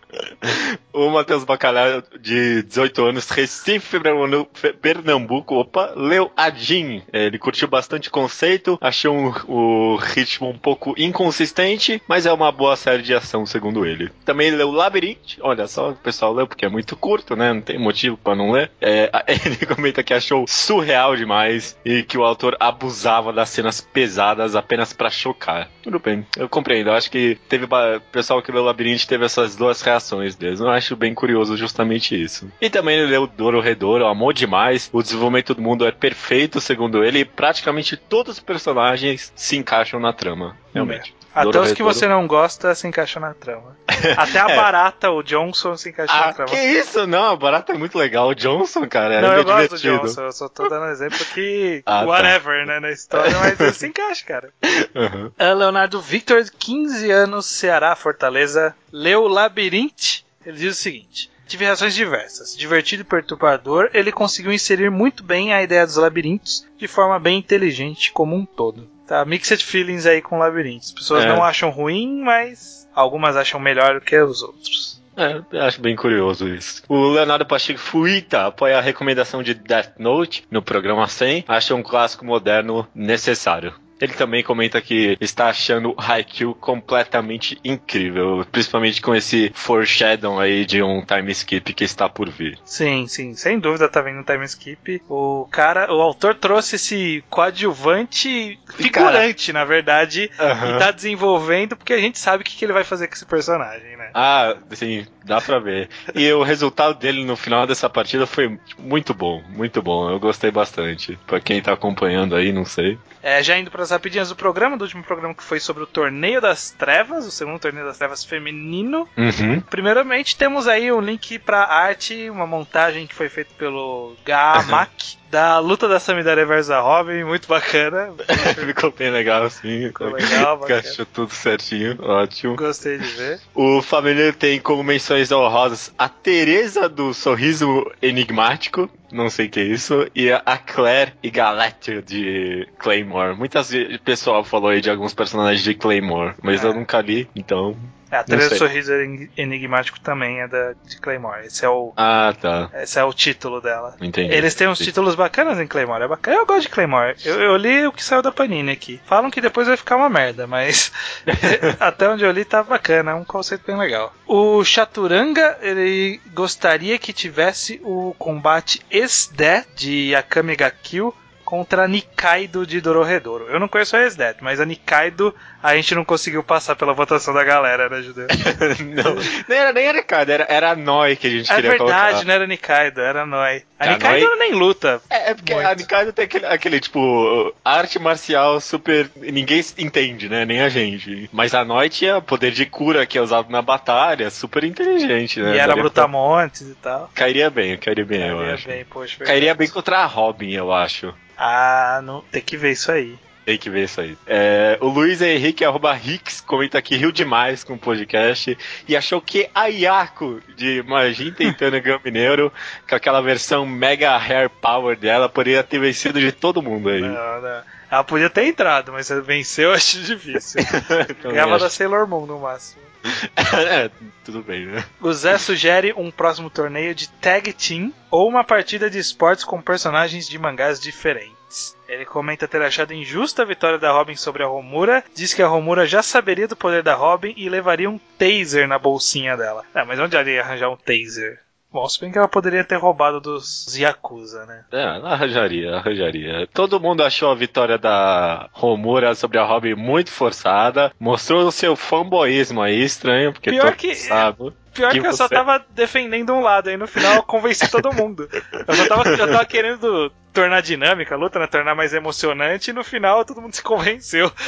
O Matheus Bacalhau, de 18 anos, Recife, Pernambu- Pernambuco, opa, leu Adin. É, Ele curtiu bastante conceito, achou um- o ritmo um pouco inconsistente, mas é uma boa série de ação, segundo ele. Também leu Labyrinth, olha só, o pessoal leu porque é muito curto, né? Não tem motivo pra não ler. É, ele comenta que achou surreal demais e que o autor abusava das cenas pesadas apenas pra chocar. Tudo bem, eu compreendo. Eu acho que teve o pessoal que leu Labyrinth teve essas duas reações deles. Eu acho bem curioso justamente isso. E também ele leu Doro Redouro, amou demais. O desenvolvimento do mundo é perfeito, segundo ele, e praticamente todos os personagens se encaixam na trama. Realmente. Até Doro os que Redouro. você não gosta se encaixam na trama. Até a É. barata, o Johnson, se encaixa na Ah, trama. que isso? Não, a barata é muito legal. O Johnson, cara, Não, é eu gosto do divertido. Johnson, eu só tô dando exemplo que Ah, tá. whatever, né, na história, mas ele se encaixa, cara. Uhum. É Leonardo Victor, 15 anos, Ceará, Fortaleza, leu Labyrinth. Ele diz o seguinte: Tive reações diversas. Divertido e perturbador, ele conseguiu inserir muito bem a ideia dos labirintos de forma bem inteligente como um todo. Tá, mixed feelings aí com labirintos. As pessoas É. não acham ruim, mas algumas acham melhor do que os outros. É, acho bem curioso isso. O Leonardo Pacheco Fuita apoia a recomendação de Death Note no programa 100. Acha um clássico moderno necessário. Ele também comenta que está achando Haikyuu completamente incrível, principalmente com esse foreshadow aí de um time skip que está por vir. Sim, sim, sem dúvida tá vendo um time skip. O cara, o autor trouxe esse coadjuvante figurante, na verdade, e tá desenvolvendo porque a gente sabe o que, que ele vai fazer com esse personagem, né? Ah, sim, dá pra ver. E o resultado dele no final dessa partida foi muito bom, muito bom. Eu gostei bastante. Pra quem tá acompanhando aí, não sei. É, já indo para as rapidinhas do programa, do último programa que foi sobre o Torneio das Trevas, o segundo Torneio das Trevas feminino. Uhum. Primeiramente, temos aí um link para arte, uma montagem que foi feita pelo Gamak, da luta da Samidare versus a Robin, muito bacana. Ficou bem legal, assim. Ficou legal, bacana. Encaixou tudo certinho, ótimo. Gostei de ver. O Família tem como menções honrosas a Teresa do Sorriso Enigmático, não sei o que é isso, e a Claire e Galectia de Claymore. Muitas vezes o pessoal falou aí de alguns personagens de Claymore, mas É. eu nunca li, então. É, a Teresa sei. Sorriso Enigmático também é da, de Claymore. Esse é, o, Ah, tá. esse é o título dela. Entendi. Eles têm uns Sim. títulos bacanas em Claymore. É bacana. Eu gosto de Claymore. Eu, eu li o que saiu da Panini aqui. Falam que depois vai ficar uma merda, mas até onde eu li tá bacana. É um conceito bem legal. O Chaturanga, ele gostaria que tivesse o combate Esde de Akame ga Kill contra a Nikaido de Dororedoro. Eu não conheço a Esde, mas a Nikaido a gente não conseguiu passar pela votação da galera, né, Judeu? não, nem era nem era cara, era, era a Noi que a gente É queria verdade, colocar. não era Nikaido, era Noi. A A Nikaido Noi- nem luta. É, é porque Muito. a Nikaido tem aquele, aquele, tipo, arte marcial super. ninguém entende, né? Nem a gente. Mas a Noi tinha poder de cura que é usado na batalha, super inteligente, né? E era Daria pra- Brutamontes e tal. Cairia bem, cairia bem, eu Cairia acho. bem, poxa, verdade. Cairia bem contra a Robin, eu acho. Ah, não, tem que ver isso aí. Tem que ver isso aí. É, o Luiz Henrique, arroba Hicks, comenta que riu demais com o podcast e achou que a Yako de Magin tentando Gun Mineiro, com aquela versão Mega Hair Power dela, poderia ter vencido de todo mundo aí. Não, não. Ela podia ter entrado, mas venceu eu acho difícil. Ganhava da. Sailor Moon no máximo. é, tudo bem, né? O Zé sugere um próximo torneio de Tag Team ou uma partida de esportes com personagens de mangás diferentes. Ele comenta ter achado injusta a vitória da Robin sobre a Romura, diz que a Romura já saberia do poder da Robin e levaria um taser na bolsinha dela. Ah, mas onde ela ia arranjar um taser? Bom, se bem que ela poderia ter roubado dos Yakuza, né? É, arranjaria, arranjaria. Todo mundo achou a vitória da Romura sobre a Robin muito forçada. Mostrou o seu fanboísmo aí, estranho, porque Pior todo que- mundo sabe. Pior que, Que eu só tava defendendo um lado, aí no final eu convenci todo mundo. Eu só tava, eu tava querendo tornar dinâmica a luta, né? Tornar mais emocionante e no final todo mundo se convenceu.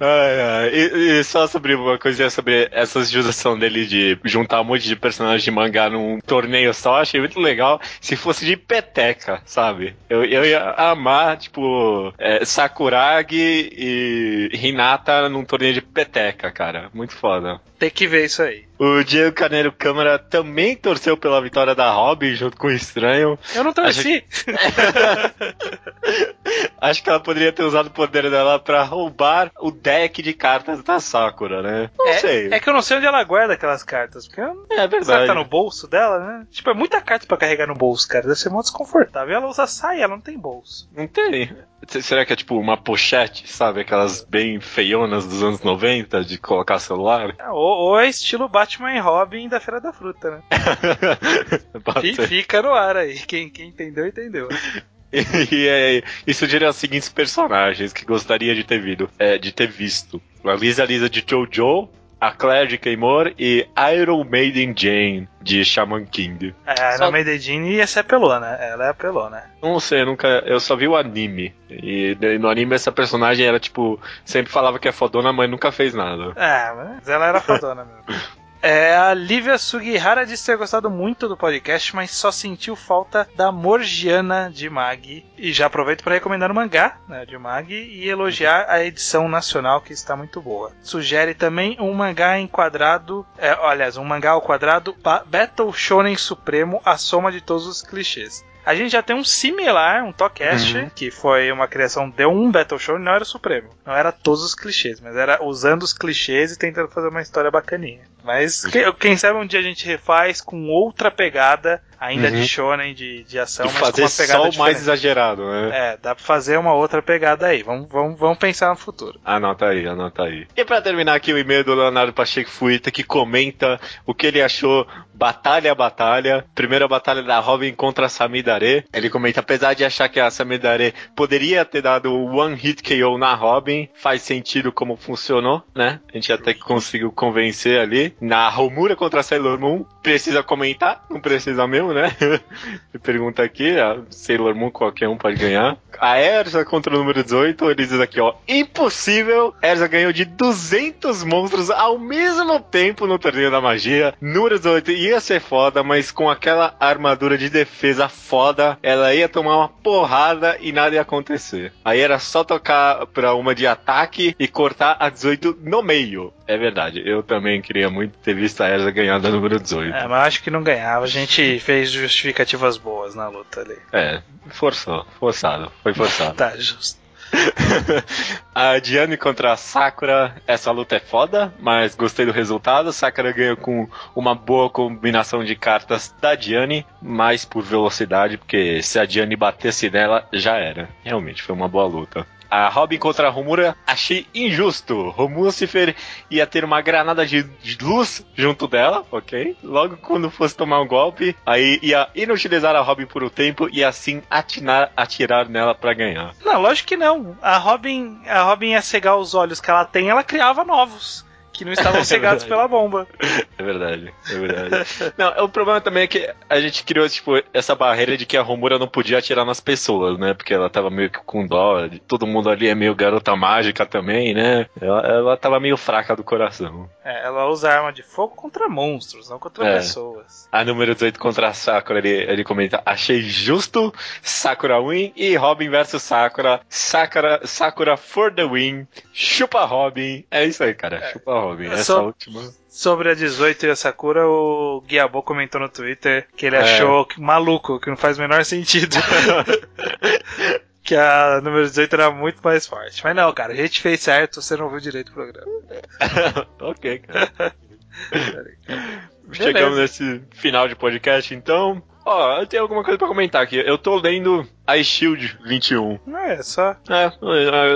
Ai. E, e só sobre uma coisinha sobre essa sugestão dele de juntar um monte de personagens de mangá num torneio só, achei muito legal se fosse de peteca, sabe? Eu, eu ia amar, tipo, é, Sakuragi e Hinata num torneio de peteca, cara. Muito foda. Tem que ver isso aí. O Diego Caneiro Câmara também torceu pela vitória da Robin junto com o Estranho. Eu não torci. Acho que ela poderia ter usado o poder dela pra roubar o deck de cartas da Sakura, né? Não sei. É, é que eu não sei onde ela guarda aquelas cartas, porque eu É Será verdade. que tá no bolso dela, né? Tipo, é muita carta pra carregar no bolso, cara. Deve ser muito desconfortável. Ela usa saia, ela não tem bolso. Não tem. Será que é tipo uma pochete, sabe? Aquelas bem feionas dos anos 90 de colocar celular? É, Ou, ou é estilo Batman e Robin da Feira da Fruta, né? Ser. Fica no ar aí. Quem, quem entendeu, entendeu. E, é, isso diria os seguintes personagens que gostaria de ter, visto, é, de ter visto: a Lisa Lisa de Jojo, a Claire de Keimor e Iron Maiden Jane de Shaman King. É, Só- na Medellín ia ser apelona. Ela é apelona. Não sei, eu nunca. Eu só vi o anime. E no anime essa personagem era tipo. Sempre falava que é fodona, mas nunca fez nada. É, mas ela era fodona mesmo. É, a Lívia Sugihara disse ter gostado muito do podcast, mas só sentiu falta da Morgiana de Mag. E já aproveito para recomendar o mangá né, de Mag e elogiar a edição nacional que está muito boa. Sugere também um mangá enquadrado, é, aliás, um mangá ao quadrado ba- Battle Shonen Supremo, a soma de todos os clichês. A gente já tem um similar, um Tocast, Uhum. que foi uma criação de um Battle Shonen, não era o Supremo. Não era todos os clichês, mas era usando os clichês e tentando fazer uma história bacaninha. Mas que- quem sabe um dia a gente refaz com outra pegada, ainda Uhum. de shonen, de, de ação, e mas com uma pegada só o mais exagerado, né? É, dá pra fazer uma outra pegada aí. Vamos, vamos, vamos pensar no futuro. Anota aí, anota aí. E pra terminar aqui o e-mail do Leonardo Pacheco Fuita, que comenta o que ele achou batalha a batalha. Primeira batalha da Robin contra a Samidare. Ele comenta, apesar de achar que a Samidare poderia ter dado o One Hit KO na Robin, faz sentido como funcionou, né? A gente até que conseguiu convencer ali. Na Romura contra a Sailor Moon, precisa comentar? Não precisa mesmo, né? Ele pergunta aqui, a Sailor Moon qualquer um pode ganhar. A Erza contra o número 18, ele diz aqui, ó, impossível. Erza ganhou de 200 monstros ao mesmo tempo no torneio da magia. Número 18 ia ser foda, mas com aquela armadura de defesa foda, ela ia tomar uma porrada e nada ia acontecer. Aí era só tocar pra uma de ataque e cortar a 18 no meio. É verdade, eu também queria muito ter visto a Erza ganhar da número 18. É, mas acho que não ganhava. A gente fez justificativas boas na luta ali. É, forçou, forçado, foi forçado. Tá, justo. a Diane contra a Sakura, essa luta é foda, mas gostei do resultado. Sakura ganhou com uma boa combinação de cartas da Diane, mais por velocidade, porque se a Diane batesse nela, já era. Realmente, foi uma boa luta. A Robin contra a Romura, achei injusto. Romucifer ia ter uma granada de luz junto dela, ok? Logo quando fosse tomar um golpe, aí ia inutilizar a Robin por um tempo e assim atinar, atirar nela pra ganhar. Não, lógico que não. A Robin, a Robin ia cegar os olhos que ela tem, ela criava novos. Que não estavam cegados verdade. pela bomba. É verdade, é verdade. não, o problema também é que a gente criou, tipo, essa barreira de que a Romura não podia atirar nas pessoas, né? Porque ela tava meio que com dó. Todo mundo ali é meio garota mágica também, né? Ela, ela tava meio fraca do coração. É, ela usa arma de fogo contra monstros, não contra É. pessoas. A número 18 contra a Sakura, ele, ele comenta: Achei justo, Sakura win e Robin versus Sakura. Sakura, Sakura for the win. Chupa Robin. É isso aí, cara. Chupa Robin. Essa só- última. Sobre a 18 e a Sakura, o Guiabo comentou no Twitter que ele É. achou que- maluco, que não faz o menor sentido. que a número 18 era muito mais forte. Mas não, cara, a gente fez certo, você não viu direito o programa. ok, cara. Chegamos nesse final de podcast, então. Ó, eu tenho alguma coisa pra comentar aqui. Eu tô lendo a Shield 21. É, só. É,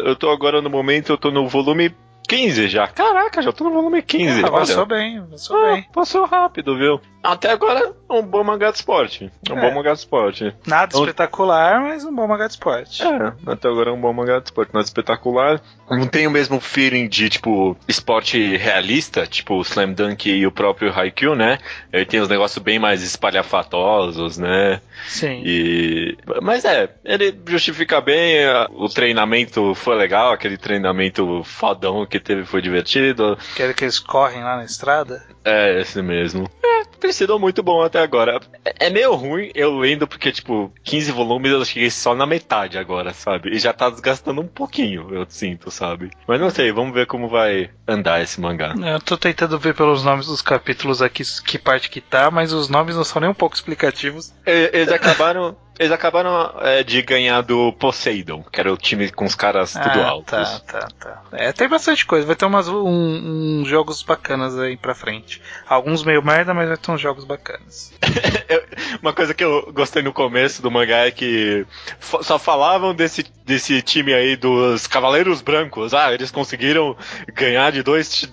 eu tô agora no momento, eu tô no volume 15 já. Caraca, já tô no volume 15. Ah, passou bem, passou Ah, bem. Passou rápido, viu? Até agora, um bom mangá de esporte. Um É. bom mangá de esporte. Nada Então- espetacular, mas um bom mangá de esporte. É, até agora é um bom mangá de esporte. É espetacular. Não tem o mesmo feeling de, tipo, esporte realista, tipo o Slam Dunk e o próprio Haikyuu, né? Ele tem os negócios bem mais espalhafatosos, né? Sim. E... Mas é, ele justifica bem, o treinamento foi legal, aquele treinamento fodão que teve foi divertido. Aquele que eles correm lá na estrada. É, esse mesmo. É, tem sido muito bom até agora. É, é meio ruim eu lendo, porque, tipo, 15 volumes eu cheguei só na metade agora, sabe? E já tá desgastando um pouquinho, eu sinto, sabe? Mas não sei, vamos ver como vai andar esse mangá. Eu tô tentando ver pelos nomes dos capítulos aqui que parte que tá, mas os nomes não são nem um pouco explicativos. Eles acabaram. Eles acabaram é, de ganhar do Poseidon, que era o time com os caras tudo ah, altos. Tá, tá, tá. É, tem bastante coisa. Vai ter umas, um, uns jogos bacanas aí pra frente. Alguns meio merda, mas vai ter uns jogos bacanas. Uma coisa que eu gostei no começo do mangá é que só falavam desse, desse time aí dos Cavaleiros Brancos. Ah, eles conseguiram ganhar de dois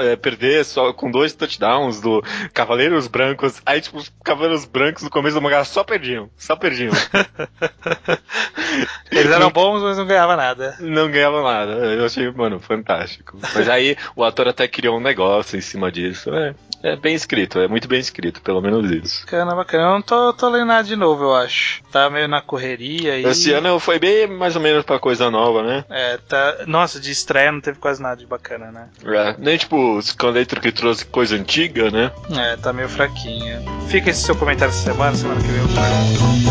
eh, perder só com dois touchdowns do Cavaleiros Brancos. Aí, tipo, os Cavaleiros Brancos no começo do mangá só perdiam, só perdiam. Eles eram bons, mas não ganhava nada. Não ganhavam nada. Eu achei, mano, fantástico. Mas aí o ator até criou um negócio em cima disso. É, é bem escrito, é muito bem escrito, pelo menos isso. Bacana, bacana. Eu não tô, tô lendo nada de novo, eu acho. Tá meio na correria e. Esse ano foi bem mais ou menos pra coisa nova, né? É, tá. Nossa, de estreia não teve quase nada de bacana, né? É, nem tipo os Scanletro que trouxe coisa antiga, né? É, tá meio fraquinha. Fica esse seu comentário essa semana, semana que vem eu trago.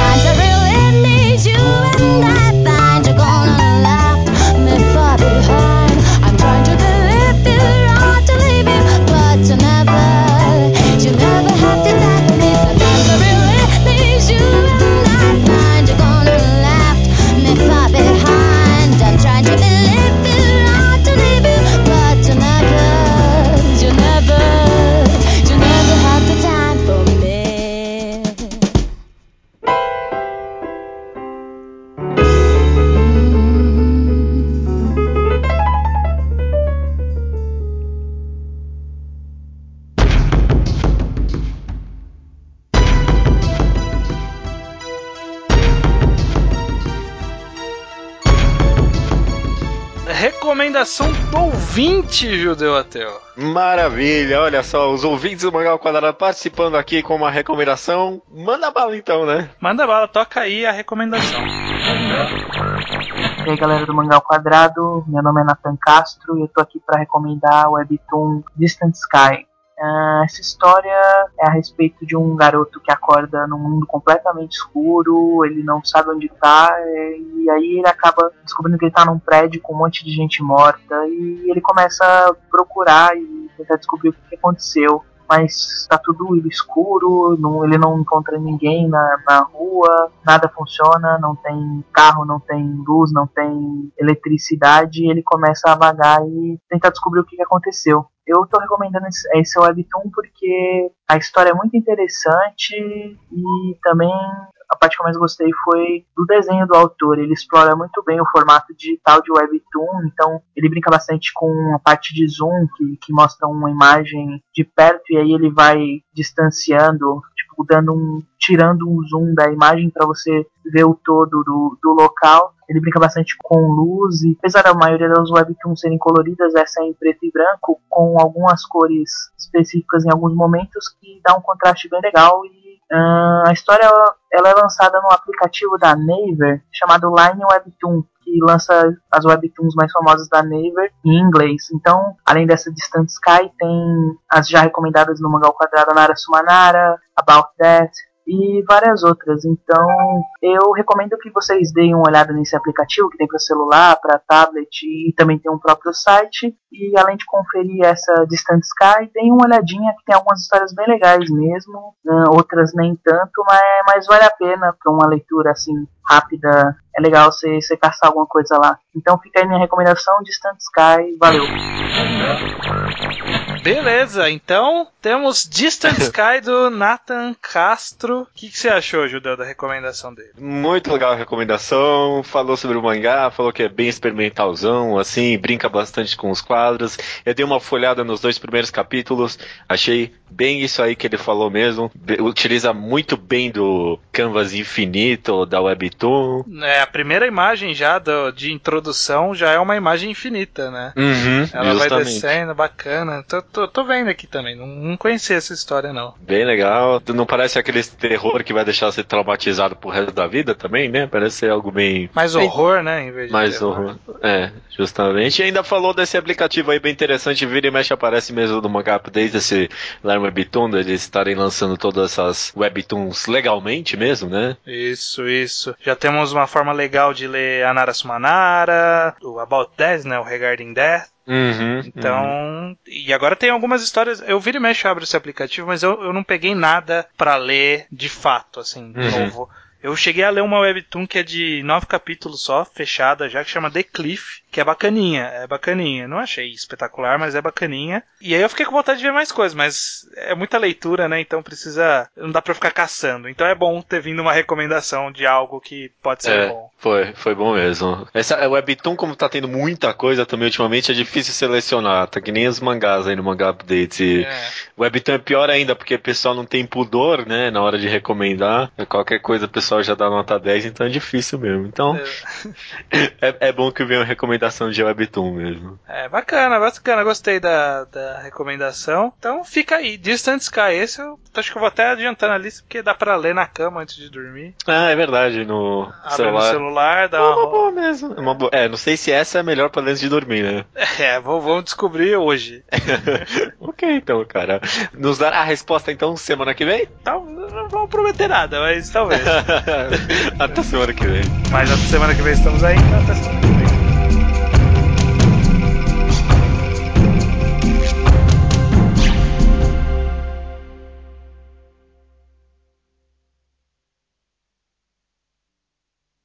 Recomendação do ouvinte, Judeu Ateu. Maravilha, olha só, os ouvintes do Mangal Quadrado participando aqui com uma recomendação. Manda bala então, né? Manda bala, toca aí a recomendação. E aí galera do Mangal Quadrado, meu nome é Nathan Castro e eu tô aqui para recomendar o webtoon Distant Sky. Ah, essa história é a respeito de um garoto que acorda num mundo completamente escuro, ele não sabe onde tá, é, e aí ele acaba descobrindo que ele tá num prédio com um monte de gente morta, e ele começa a procurar e tentar descobrir o que aconteceu mas tá tudo escuro, não- ele não encontra ninguém na, na rua, nada funciona, não tem carro, não tem luz, não tem eletricidade, ele começa a vagar e tentar descobrir o que aconteceu. Eu tô recomendando esse, esse webtoon porque a história é muito interessante e também a parte que eu mais gostei foi do desenho do autor. Ele explora muito bem o formato digital de webtoon, então ele brinca bastante com a parte de zoom, que, que mostra uma imagem de perto e aí ele vai distanciando, tipo, dando um. tirando um zoom da imagem para você ver o todo do, do local. Ele brinca bastante com luz e apesar da maioria das webtoons serem coloridas, essa é em preto e branco, com algumas cores específicas em alguns momentos que dá um contraste bem legal e ah, a história ela é lançada no aplicativo da Naver chamado Line Webtoon, que lança as webtoons mais famosas da Naver em inglês. Então, além dessa Distant Sky, tem as já recomendadas no Mangá ao Quadrado Nara Sumanara, About That e várias outras. Então, eu recomendo que vocês deem uma olhada nesse aplicativo que tem para celular, para tablet e também tem um próprio site. E além de conferir essa Distant Sky, deem uma olhadinha que tem algumas histórias bem legais mesmo, né, outras nem tanto, mas, mas vale a pena para uma leitura assim rápida. É legal você, você caçar alguma coisa lá. Então fica aí minha recomendação, Distant Sky, valeu. Beleza, então temos Distant Sky do Nathan Castro. O que, que você achou, Judeu, da recomendação dele? Muito legal a recomendação. Falou sobre o mangá, falou que é bem experimentalzão, assim, brinca bastante com os quadros. Eu dei uma folhada nos dois primeiros capítulos, achei bem isso aí que ele falou mesmo. Utiliza muito bem do canvas infinito da Webtoon. É, a primeira imagem já do- de introdução já é uma imagem infinita, né? Uhum, Ela vai justamente. descendo, bacana. Tô, tô, tô vendo aqui também. Não, não conhecia essa história, não. Bem legal. Não parece aquele terror que vai deixar você traumatizado pro resto da vida também, né? Parece ser algo bem. Mais bem- horror, né? Em vez de Mais terror. horror. É, justamente. E ainda falou desse aplicativo aí bem interessante. Vira e mexe aparece mesmo no Manga Update, esse Lar Webtoon, eles estarem lançando todas essas Webtoons legalmente mesmo, né? Isso, isso. Já temos uma forma legal de ler Anara Sumanara, o About Death, né? O Regarding Death. Uhum. Então, e agora tem algumas histórias. Eu viro e mexo abro esse aplicativo, mas eu, eu não peguei nada pra ler de fato, assim, de Uhum. novo. Eu cheguei a ler uma webtoon que é de nove capítulos só, fechada já, que chama The Cliff, que é bacaninha, é bacaninha. Não achei espetacular, mas é bacaninha. E aí eu fiquei com vontade de ver mais coisas, mas é muita leitura, né? Então precisa. Não dá pra ficar caçando. Então é bom ter vindo uma recomendação de algo que pode ser É, bom. foi, foi bom mesmo. Essa Webtoon, como tá tendo muita coisa também ultimamente, é difícil selecionar. Tá que nem os mangás aí no Manga Update. É. Webtoon é pior ainda, porque o pessoal não tem pudor, né, na hora de recomendar. Qualquer coisa o pessoal já dá nota 10, então é difícil mesmo. Então, é, é bom que venha uma recomendação de Webtoon mesmo. É bacana, bacana, gostei da, da recomendação. Então fica aí, Distant Sky. Esse eu acho que eu vou até adiantar na lista porque dá pra ler na cama antes de dormir. Ah, é verdade, no Abre celular. no celular, dá É uma. uma boa mesmo. É, uma boa- é, não sei se essa é a melhor pra antes de dormir, né? É, vamos descobrir hoje. ok, então, cara. Nos dar a resposta então semana que vem? Então, não vamos prometer nada, mas talvez. Até semana que vem. mas até semana que vem estamos aí, então até semana que vem.